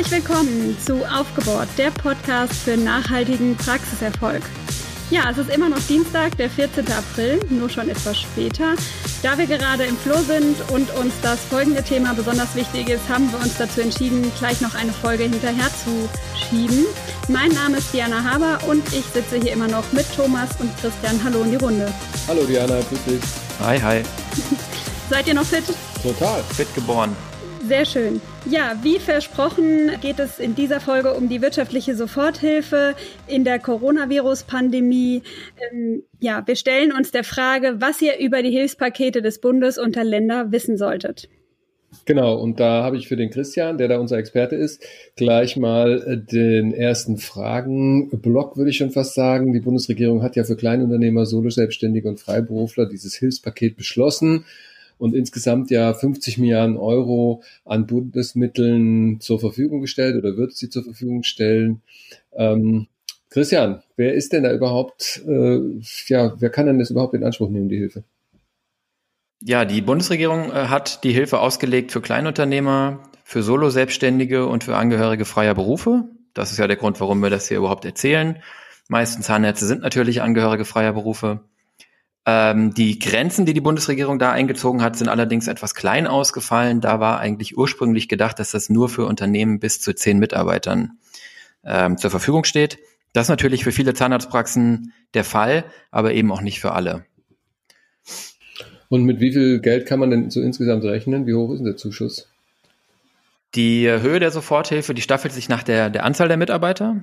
Herzlich willkommen zu Aufgebaut, der Podcast für nachhaltigen Praxiserfolg. Ja, es ist immer noch Dienstag, der 14. April, nur schon etwas später. Da wir gerade im Flow sind und uns das folgende Thema besonders wichtig ist, haben wir uns dazu entschieden, gleich noch eine Folge hinterher zu schieben. Mein Name ist Diana Haber und ich sitze hier immer noch mit Thomas und Christian. Hallo in die Runde. Hallo Diana, grüß dich. Hi, hi. Seid ihr noch fit? Total. Fit geboren. Sehr schön. Ja, wie versprochen geht es in dieser Folge um die wirtschaftliche Soforthilfe in der Coronavirus-Pandemie. Ähm, ja, wir stellen uns der Frage, was ihr über die Hilfspakete des Bundes und der Länder wissen solltet. Genau, und da habe ich für den Christian, der da unser Experte ist, gleich mal äh, den ersten Fragenblock, würde ich schon fast sagen. Die Bundesregierung hat ja für Kleinunternehmer, Solo-Selbstständige und Freiberufler dieses Hilfspaket beschlossen und insgesamt ja 50 Milliarden Euro an Bundesmitteln zur Verfügung gestellt oder wird sie zur Verfügung stellen. Ähm, Christian, wer ist denn da überhaupt, äh, ja, wer kann denn das überhaupt in Anspruch nehmen, die Hilfe? Ja, die Bundesregierung äh, hat die Hilfe ausgelegt für Kleinunternehmer, für Solo-Selbstständige und für Angehörige freier Berufe. Das ist ja der Grund, warum wir das hier überhaupt erzählen. Meistens Zahnärzte sind natürlich Angehörige freier Berufe. Ähm, die Grenzen, die die Bundesregierung da eingezogen hat, sind allerdings etwas klein ausgefallen. Da war eigentlich ursprünglich gedacht, dass das nur für Unternehmen bis zu zehn Mitarbeitern ähm, zur Verfügung steht. Das ist natürlich für viele Zahnarztpraxen der Fall, aber eben auch nicht für alle. Und mit wie viel Geld kann man denn so insgesamt rechnen? Wie hoch ist denn der Zuschuss? Die Höhe der Soforthilfe, die staffelt sich nach der, der Anzahl der Mitarbeiter.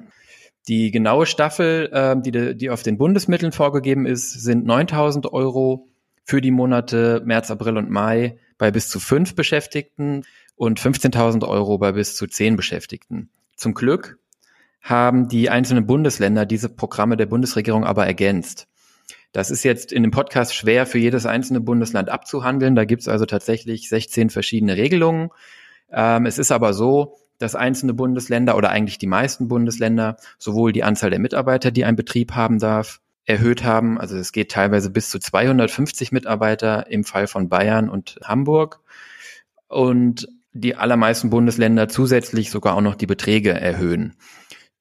Die genaue Staffel, äh, die, die auf den Bundesmitteln vorgegeben ist, sind 9000 Euro für die Monate März, April und Mai bei bis zu fünf Beschäftigten und 15.000 Euro bei bis zu zehn Beschäftigten. Zum Glück haben die einzelnen Bundesländer diese Programme der Bundesregierung aber ergänzt. Das ist jetzt in dem Podcast schwer für jedes einzelne Bundesland abzuhandeln. Da gibt es also tatsächlich 16 verschiedene Regelungen. Ähm, es ist aber so, dass einzelne Bundesländer oder eigentlich die meisten Bundesländer sowohl die Anzahl der Mitarbeiter, die ein Betrieb haben darf, erhöht haben. Also es geht teilweise bis zu 250 Mitarbeiter im Fall von Bayern und Hamburg. Und die allermeisten Bundesländer zusätzlich sogar auch noch die Beträge erhöhen.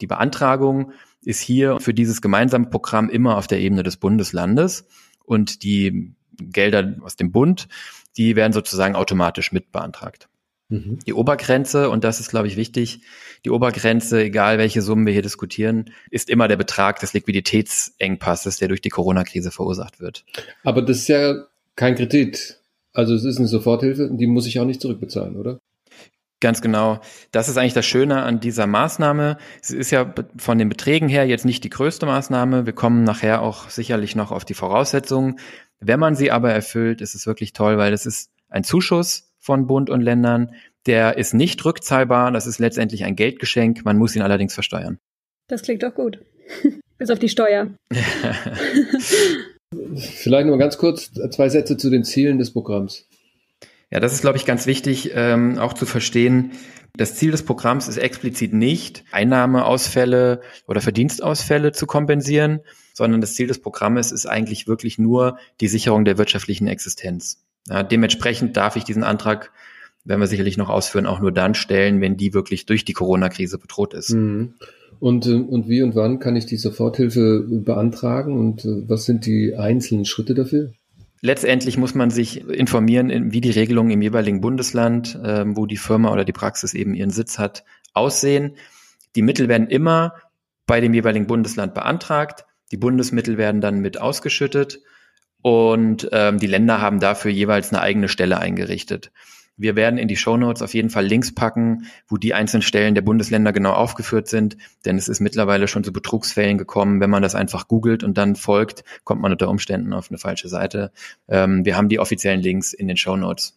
Die Beantragung ist hier für dieses gemeinsame Programm immer auf der Ebene des Bundeslandes und die Gelder aus dem Bund, die werden sozusagen automatisch mitbeantragt. Mhm. Die Obergrenze, und das ist, glaube ich, wichtig, die Obergrenze, egal welche Summen wir hier diskutieren, ist immer der Betrag des Liquiditätsengpasses, der durch die Corona-Krise verursacht wird. Aber das ist ja kein Kredit. Also es ist eine Soforthilfe, die muss ich auch nicht zurückbezahlen, oder? Ganz genau. Das ist eigentlich das Schöne an dieser Maßnahme. Es ist ja von den Beträgen her jetzt nicht die größte Maßnahme. Wir kommen nachher auch sicherlich noch auf die Voraussetzungen. Wenn man sie aber erfüllt, ist es wirklich toll, weil es ist ein Zuschuss von Bund und Ländern. Der ist nicht rückzahlbar. Das ist letztendlich ein Geldgeschenk. Man muss ihn allerdings versteuern. Das klingt doch gut. Bis auf die Steuer. Vielleicht nur ganz kurz zwei Sätze zu den Zielen des Programms. Ja, das ist, glaube ich, ganz wichtig, ähm, auch zu verstehen. Das Ziel des Programms ist explizit nicht, Einnahmeausfälle oder Verdienstausfälle zu kompensieren, sondern das Ziel des Programmes ist eigentlich wirklich nur die Sicherung der wirtschaftlichen Existenz. Ja, dementsprechend darf ich diesen Antrag, werden wir sicherlich noch ausführen, auch nur dann stellen, wenn die wirklich durch die Corona-Krise bedroht ist. Mhm. Und, äh, und wie und wann kann ich die Soforthilfe beantragen und äh, was sind die einzelnen Schritte dafür? Letztendlich muss man sich informieren, wie die Regelungen im jeweiligen Bundesland, ähm, wo die Firma oder die Praxis eben ihren Sitz hat, aussehen. Die Mittel werden immer bei dem jeweiligen Bundesland beantragt. Die Bundesmittel werden dann mit ausgeschüttet und ähm, die Länder haben dafür jeweils eine eigene Stelle eingerichtet. Wir werden in die Show Notes auf jeden Fall Links packen, wo die einzelnen Stellen der Bundesländer genau aufgeführt sind, denn es ist mittlerweile schon zu Betrugsfällen gekommen. Wenn man das einfach googelt und dann folgt, kommt man unter Umständen auf eine falsche Seite. Ähm, wir haben die offiziellen Links in den Show Notes.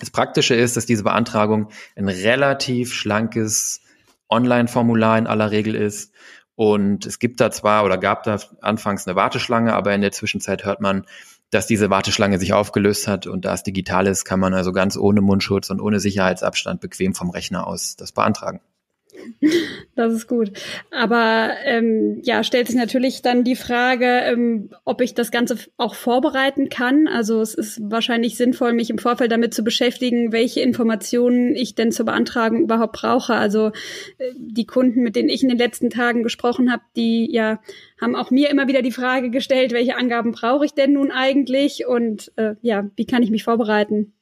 Das Praktische ist, dass diese Beantragung ein relativ schlankes Online-Formular in aller Regel ist und es gibt da zwar oder gab da anfangs eine Warteschlange, aber in der Zwischenzeit hört man, dass diese Warteschlange sich aufgelöst hat und da es digital ist, kann man also ganz ohne Mundschutz und ohne Sicherheitsabstand bequem vom Rechner aus das beantragen. Das ist gut. Aber ähm, ja, stellt sich natürlich dann die Frage, ähm, ob ich das Ganze auch vorbereiten kann. Also es ist wahrscheinlich sinnvoll, mich im Vorfeld damit zu beschäftigen, welche Informationen ich denn zur Beantragung überhaupt brauche. Also äh, die Kunden, mit denen ich in den letzten Tagen gesprochen habe, die ja haben auch mir immer wieder die Frage gestellt, welche Angaben brauche ich denn nun eigentlich und äh, ja, wie kann ich mich vorbereiten?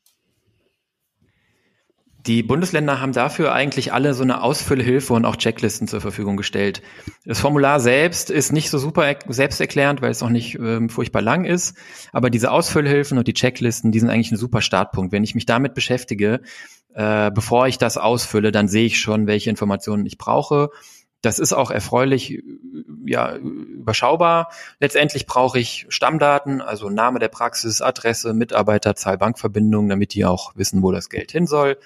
Die Bundesländer haben dafür eigentlich alle so eine Ausfüllhilfe und auch Checklisten zur Verfügung gestellt. Das Formular selbst ist nicht so super selbsterklärend, weil es auch nicht ähm, furchtbar lang ist. Aber diese Ausfüllhilfen und die Checklisten, die sind eigentlich ein super Startpunkt. Wenn ich mich damit beschäftige, äh, bevor ich das ausfülle, dann sehe ich schon, welche Informationen ich brauche. Das ist auch erfreulich, ja, überschaubar. Letztendlich brauche ich Stammdaten, also Name der Praxis, Adresse, Mitarbeiterzahl, Bankverbindung, damit die auch wissen, wo das Geld hin soll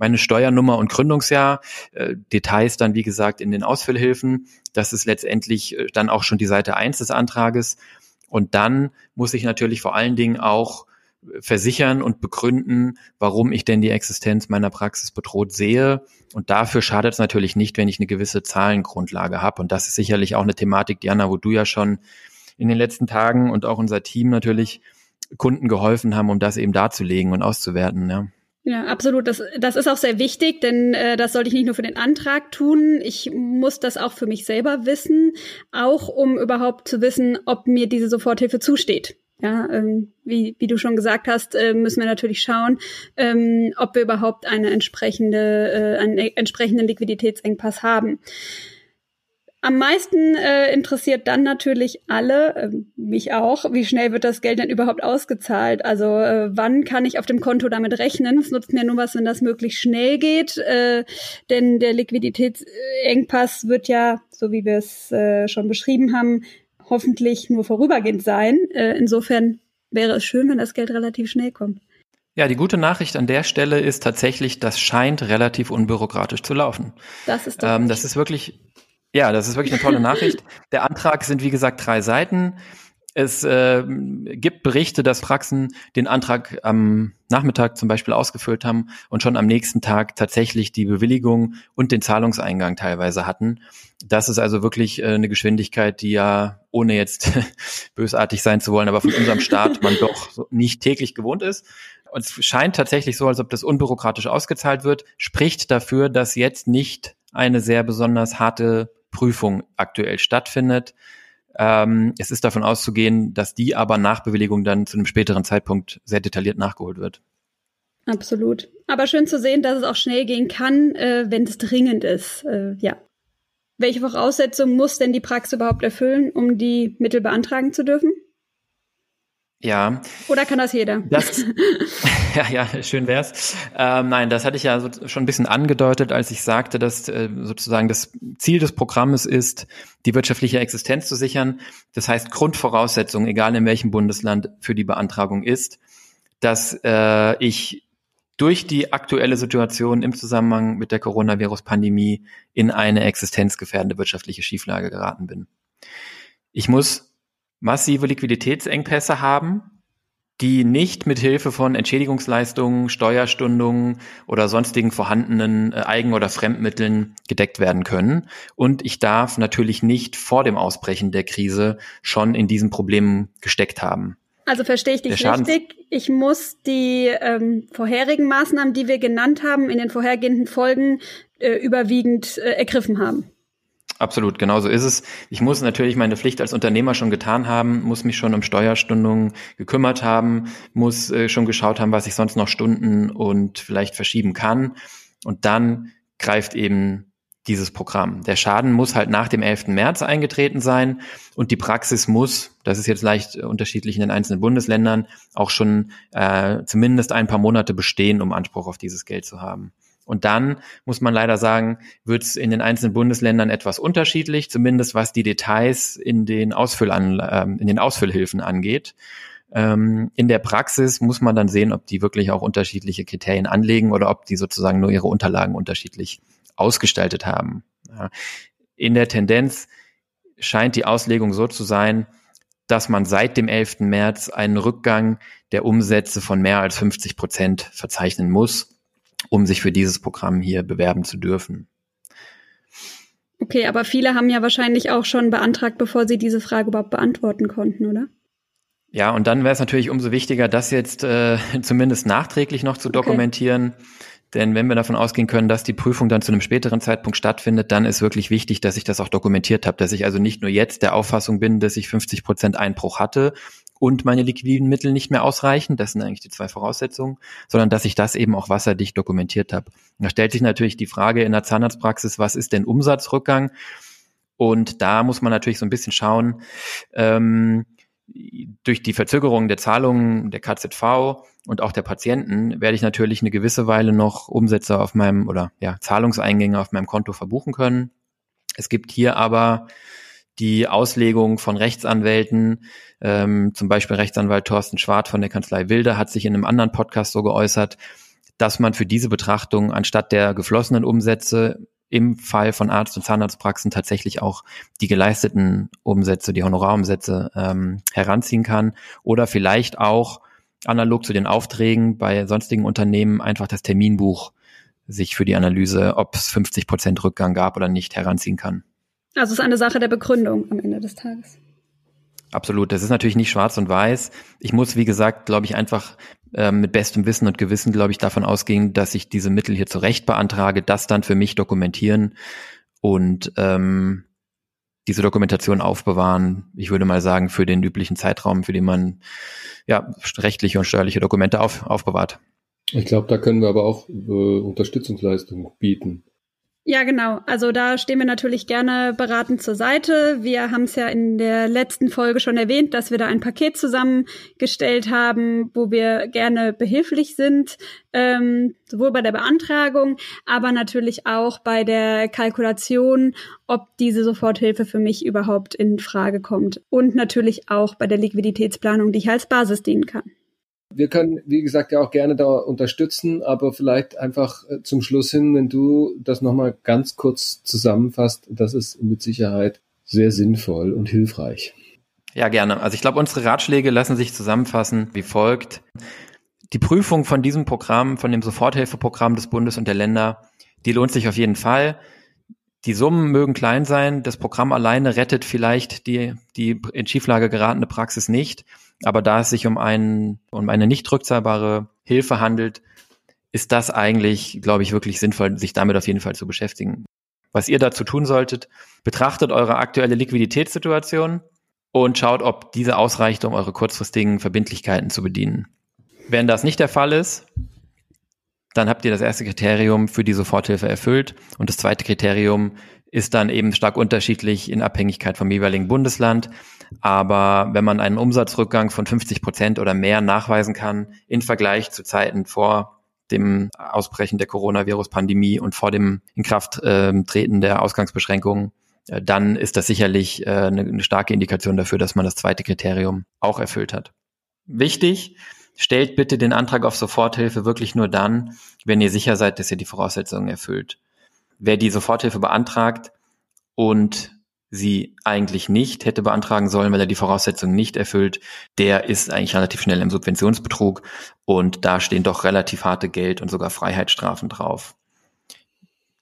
meine Steuernummer und Gründungsjahr, äh, Details dann wie gesagt in den Ausfüllhilfen. Das ist letztendlich äh, dann auch schon die Seite eins des Antrages. Und dann muss ich natürlich vor allen Dingen auch äh, versichern und begründen, warum ich denn die Existenz meiner Praxis bedroht sehe. Und dafür schadet es natürlich nicht, wenn ich eine gewisse Zahlengrundlage habe. Und das ist sicherlich auch eine Thematik, Diana, wo du ja schon in den letzten Tagen und auch unser Team natürlich Kunden geholfen haben, um das eben darzulegen und auszuwerten. Ja. Ja, absolut. Das, das ist auch sehr wichtig, denn äh, das sollte ich nicht nur für den Antrag tun. Ich muss das auch für mich selber wissen, auch um überhaupt zu wissen, ob mir diese Soforthilfe zusteht. Ja, ähm, wie, wie du schon gesagt hast, äh, müssen wir natürlich schauen, ähm, ob wir überhaupt eine entsprechende, äh, einen entsprechenden Liquiditätsengpass haben. Am meisten äh, interessiert dann natürlich alle, äh, mich auch, wie schnell wird das Geld denn überhaupt ausgezahlt? Also äh, wann kann ich auf dem Konto damit rechnen? Es nutzt mir nur was, wenn das möglichst schnell geht, äh, denn der Liquiditätsengpass wird ja, so wie wir es äh, schon beschrieben haben, hoffentlich nur vorübergehend sein. Äh, insofern wäre es schön, wenn das Geld relativ schnell kommt. Ja, die gute Nachricht an der Stelle ist tatsächlich, das scheint relativ unbürokratisch zu laufen. Das ist, ähm, das ist wirklich ja, das ist wirklich eine tolle Nachricht. Der Antrag sind, wie gesagt, drei Seiten. Es äh, gibt Berichte, dass Praxen den Antrag am Nachmittag zum Beispiel ausgefüllt haben und schon am nächsten Tag tatsächlich die Bewilligung und den Zahlungseingang teilweise hatten. Das ist also wirklich äh, eine Geschwindigkeit, die ja, ohne jetzt bösartig sein zu wollen, aber von unserem Staat man doch nicht täglich gewohnt ist. Und es scheint tatsächlich so, als ob das unbürokratisch ausgezahlt wird, spricht dafür, dass jetzt nicht eine sehr besonders harte Prüfung aktuell stattfindet. Ähm, es ist davon auszugehen, dass die aber nach Bewilligung dann zu einem späteren Zeitpunkt sehr detailliert nachgeholt wird. Absolut. Aber schön zu sehen, dass es auch schnell gehen kann, äh, wenn es dringend ist. Äh, ja. Welche Voraussetzungen muss denn die Praxis überhaupt erfüllen, um die Mittel beantragen zu dürfen? Ja. Oder kann das jeder? Das, ja, ja, schön wär's. Ähm, nein, das hatte ich ja so, schon ein bisschen angedeutet, als ich sagte, dass äh, sozusagen das Ziel des Programmes ist, die wirtschaftliche Existenz zu sichern. Das heißt, Grundvoraussetzung, egal in welchem Bundesland für die Beantragung ist, dass äh, ich durch die aktuelle Situation im Zusammenhang mit der Coronavirus-Pandemie in eine existenzgefährdende wirtschaftliche Schieflage geraten bin. Ich muss massive Liquiditätsengpässe haben, die nicht mit Hilfe von Entschädigungsleistungen, Steuerstundungen oder sonstigen vorhandenen äh, Eigen- oder Fremdmitteln gedeckt werden können. Und ich darf natürlich nicht vor dem Ausbrechen der Krise schon in diesen Problemen gesteckt haben. Also verstehe ich dich richtig. Ich muss die ähm, vorherigen Maßnahmen, die wir genannt haben, in den vorhergehenden Folgen äh, überwiegend äh, ergriffen haben. Absolut, genau so ist es. Ich muss natürlich meine Pflicht als Unternehmer schon getan haben, muss mich schon um Steuerstundungen gekümmert haben, muss äh, schon geschaut haben, was ich sonst noch stunden und vielleicht verschieben kann. Und dann greift eben dieses Programm. Der Schaden muss halt nach dem 11. März eingetreten sein und die Praxis muss, das ist jetzt leicht unterschiedlich in den einzelnen Bundesländern, auch schon äh, zumindest ein paar Monate bestehen, um Anspruch auf dieses Geld zu haben. Und dann muss man leider sagen, wird es in den einzelnen Bundesländern etwas unterschiedlich, zumindest was die Details in den, Ausfüllan äh, in den Ausfüllhilfen angeht. Ähm, in der Praxis muss man dann sehen, ob die wirklich auch unterschiedliche Kriterien anlegen oder ob die sozusagen nur ihre Unterlagen unterschiedlich ausgestaltet haben. In der Tendenz scheint die Auslegung so zu sein, dass man seit dem 11. März einen Rückgang der Umsätze von mehr als 50 Prozent verzeichnen muss um sich für dieses Programm hier bewerben zu dürfen. Okay, aber viele haben ja wahrscheinlich auch schon beantragt, bevor sie diese Frage überhaupt beantworten konnten, oder? Ja, und dann wäre es natürlich umso wichtiger, das jetzt äh, zumindest nachträglich noch zu dokumentieren. Okay. Denn wenn wir davon ausgehen können, dass die Prüfung dann zu einem späteren Zeitpunkt stattfindet, dann ist wirklich wichtig, dass ich das auch dokumentiert habe, dass ich also nicht nur jetzt der Auffassung bin, dass ich 50 Prozent Einbruch hatte und meine liquiden Mittel nicht mehr ausreichen, das sind eigentlich die zwei Voraussetzungen, sondern dass ich das eben auch wasserdicht dokumentiert habe. Da stellt sich natürlich die Frage in der Zahnarztpraxis, was ist denn Umsatzrückgang? Und da muss man natürlich so ein bisschen schauen, ähm, durch die Verzögerung der Zahlungen der KZV und auch der Patienten werde ich natürlich eine gewisse Weile noch Umsätze auf meinem oder ja, Zahlungseingänge auf meinem Konto verbuchen können. Es gibt hier aber die Auslegung von Rechtsanwälten, ähm, zum Beispiel Rechtsanwalt Thorsten Schwarz von der Kanzlei Wilde hat sich in einem anderen Podcast so geäußert, dass man für diese Betrachtung anstatt der geflossenen Umsätze im Fall von Arzt- und Zahnarztpraxen tatsächlich auch die geleisteten Umsätze, die Honorarumsätze ähm, heranziehen kann oder vielleicht auch analog zu den Aufträgen bei sonstigen Unternehmen einfach das Terminbuch sich für die Analyse, ob es 50 Prozent Rückgang gab oder nicht, heranziehen kann. Also es ist eine Sache der Begründung am Ende des Tages. Absolut. Das ist natürlich nicht schwarz und weiß. Ich muss, wie gesagt, glaube ich, einfach ähm, mit bestem Wissen und Gewissen, glaube ich, davon ausgehen, dass ich diese Mittel hier zurecht beantrage, das dann für mich dokumentieren und ähm, diese Dokumentation aufbewahren. Ich würde mal sagen, für den üblichen Zeitraum, für den man ja rechtliche und steuerliche Dokumente auf, aufbewahrt. Ich glaube, da können wir aber auch äh, Unterstützungsleistungen bieten. Ja, genau. Also da stehen wir natürlich gerne beratend zur Seite. Wir haben es ja in der letzten Folge schon erwähnt, dass wir da ein Paket zusammengestellt haben, wo wir gerne behilflich sind, ähm, sowohl bei der Beantragung, aber natürlich auch bei der Kalkulation, ob diese Soforthilfe für mich überhaupt in Frage kommt. Und natürlich auch bei der Liquiditätsplanung, die ich als Basis dienen kann. Wir können, wie gesagt, ja auch gerne da unterstützen, aber vielleicht einfach äh, zum Schluss hin, wenn du das nochmal ganz kurz zusammenfasst, das ist mit Sicherheit sehr sinnvoll und hilfreich. Ja, gerne. Also ich glaube, unsere Ratschläge lassen sich zusammenfassen wie folgt. Die Prüfung von diesem Programm, von dem Soforthilfeprogramm des Bundes und der Länder, die lohnt sich auf jeden Fall. Die Summen mögen klein sein. Das Programm alleine rettet vielleicht die, die in Schieflage geratene Praxis nicht. Aber da es sich um, einen, um eine nicht rückzahlbare Hilfe handelt, ist das eigentlich, glaube ich, wirklich sinnvoll, sich damit auf jeden Fall zu beschäftigen. Was ihr dazu tun solltet, betrachtet eure aktuelle Liquiditätssituation und schaut, ob diese ausreicht, um eure kurzfristigen Verbindlichkeiten zu bedienen. Wenn das nicht der Fall ist, dann habt ihr das erste Kriterium für die Soforthilfe erfüllt und das zweite Kriterium ist dann eben stark unterschiedlich in Abhängigkeit vom jeweiligen Bundesland. Aber wenn man einen Umsatzrückgang von 50 Prozent oder mehr nachweisen kann im Vergleich zu Zeiten vor dem Ausbrechen der Coronavirus-Pandemie und vor dem Inkrafttreten äh, der Ausgangsbeschränkungen, äh, dann ist das sicherlich äh, eine starke Indikation dafür, dass man das zweite Kriterium auch erfüllt hat. Wichtig, stellt bitte den Antrag auf Soforthilfe wirklich nur dann, wenn ihr sicher seid, dass ihr die Voraussetzungen erfüllt. Wer die Soforthilfe beantragt und sie eigentlich nicht hätte beantragen sollen, weil er die Voraussetzungen nicht erfüllt, der ist eigentlich relativ schnell im Subventionsbetrug und da stehen doch relativ harte Geld- und sogar Freiheitsstrafen drauf.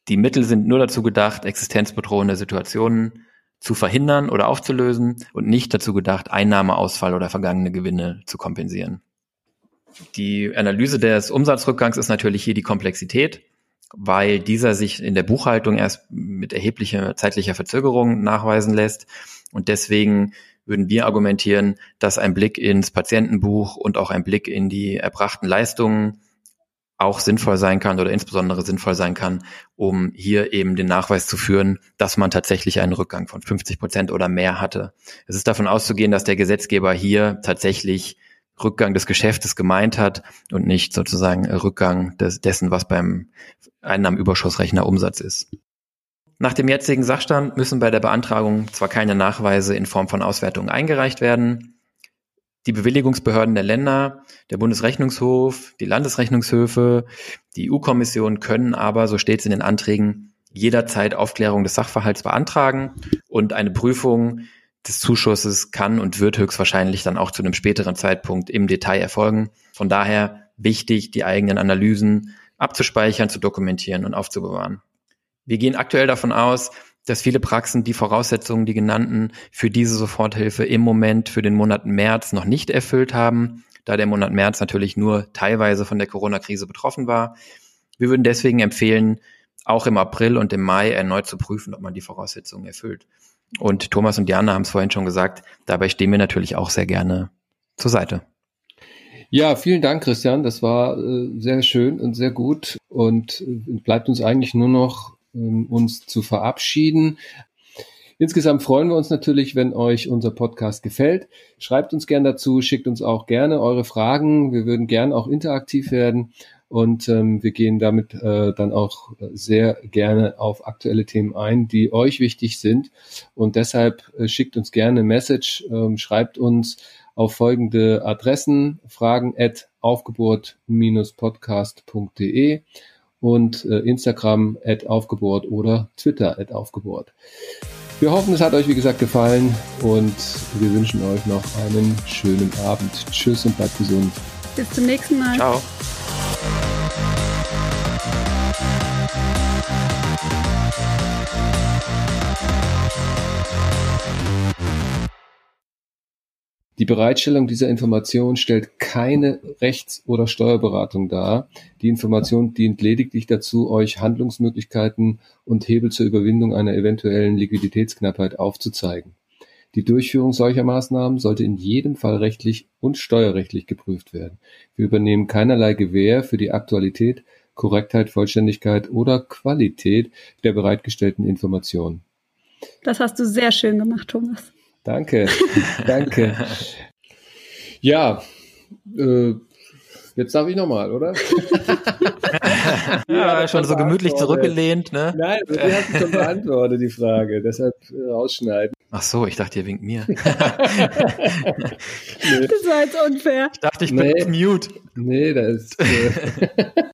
Die Mittel sind nur dazu gedacht, existenzbedrohende Situationen zu verhindern oder aufzulösen und nicht dazu gedacht, Einnahmeausfall oder vergangene Gewinne zu kompensieren. Die Analyse des Umsatzrückgangs ist natürlich hier die Komplexität weil dieser sich in der Buchhaltung erst mit erheblicher zeitlicher Verzögerung nachweisen lässt. Und deswegen würden wir argumentieren, dass ein Blick ins Patientenbuch und auch ein Blick in die erbrachten Leistungen auch sinnvoll sein kann oder insbesondere sinnvoll sein kann, um hier eben den Nachweis zu führen, dass man tatsächlich einen Rückgang von 50 Prozent oder mehr hatte. Es ist davon auszugehen, dass der Gesetzgeber hier tatsächlich Rückgang des Geschäftes gemeint hat und nicht sozusagen Rückgang des, dessen, was beim Einnahmenüberschussrechner Umsatz ist. Nach dem jetzigen Sachstand müssen bei der Beantragung zwar keine Nachweise in Form von Auswertungen eingereicht werden. Die Bewilligungsbehörden der Länder, der Bundesrechnungshof, die Landesrechnungshöfe, die EU-Kommission können aber, so steht es in den Anträgen, jederzeit Aufklärung des Sachverhalts beantragen und eine Prüfung des Zuschusses kann und wird höchstwahrscheinlich dann auch zu einem späteren Zeitpunkt im Detail erfolgen. Von daher wichtig, die eigenen Analysen abzuspeichern, zu dokumentieren und aufzubewahren. Wir gehen aktuell davon aus, dass viele Praxen die Voraussetzungen, die genannten, für diese Soforthilfe im Moment für den Monat März noch nicht erfüllt haben, da der Monat März natürlich nur teilweise von der Corona-Krise betroffen war. Wir würden deswegen empfehlen, auch im April und im Mai erneut zu prüfen, ob man die Voraussetzungen erfüllt. Und Thomas und Diana haben es vorhin schon gesagt, dabei stehen wir natürlich auch sehr gerne zur Seite. Ja, vielen Dank, Christian. Das war äh, sehr schön und sehr gut. Und äh, bleibt uns eigentlich nur noch ähm, uns zu verabschieden. Insgesamt freuen wir uns natürlich, wenn euch unser Podcast gefällt. Schreibt uns gern dazu, schickt uns auch gerne eure Fragen. Wir würden gern auch interaktiv werden und ähm, wir gehen damit äh, dann auch sehr gerne auf aktuelle Themen ein, die euch wichtig sind. Und deshalb äh, schickt uns gerne Message, ähm, schreibt uns auf folgende Adressen fragen at aufgeburt-podcast.de und äh, Instagram at aufgeburt oder Twitter at aufgeburt. Wir hoffen, es hat euch wie gesagt gefallen und wir wünschen euch noch einen schönen Abend. Tschüss und bleibt gesund. Bis zum nächsten Mal. Ciao. Bereitstellung dieser Information stellt keine Rechts- oder Steuerberatung dar. Die Information dient lediglich dazu, euch Handlungsmöglichkeiten und Hebel zur Überwindung einer eventuellen Liquiditätsknappheit aufzuzeigen. Die Durchführung solcher Maßnahmen sollte in jedem Fall rechtlich und steuerrechtlich geprüft werden. Wir übernehmen keinerlei Gewähr für die Aktualität, Korrektheit, Vollständigkeit oder Qualität der bereitgestellten Informationen. Das hast du sehr schön gemacht, Thomas. Danke, danke. Ja, äh, jetzt darf ich nochmal, oder? ja, schon so gemütlich zurückgelehnt, ne? Nein, die hast schon beantwortet, die Frage. Deshalb äh, rausschneiden. Ach so, ich dachte, ihr winkt mir. nee. Das war jetzt unfair. Ich dachte, ich bin nee. mute. Nee, das ist. Äh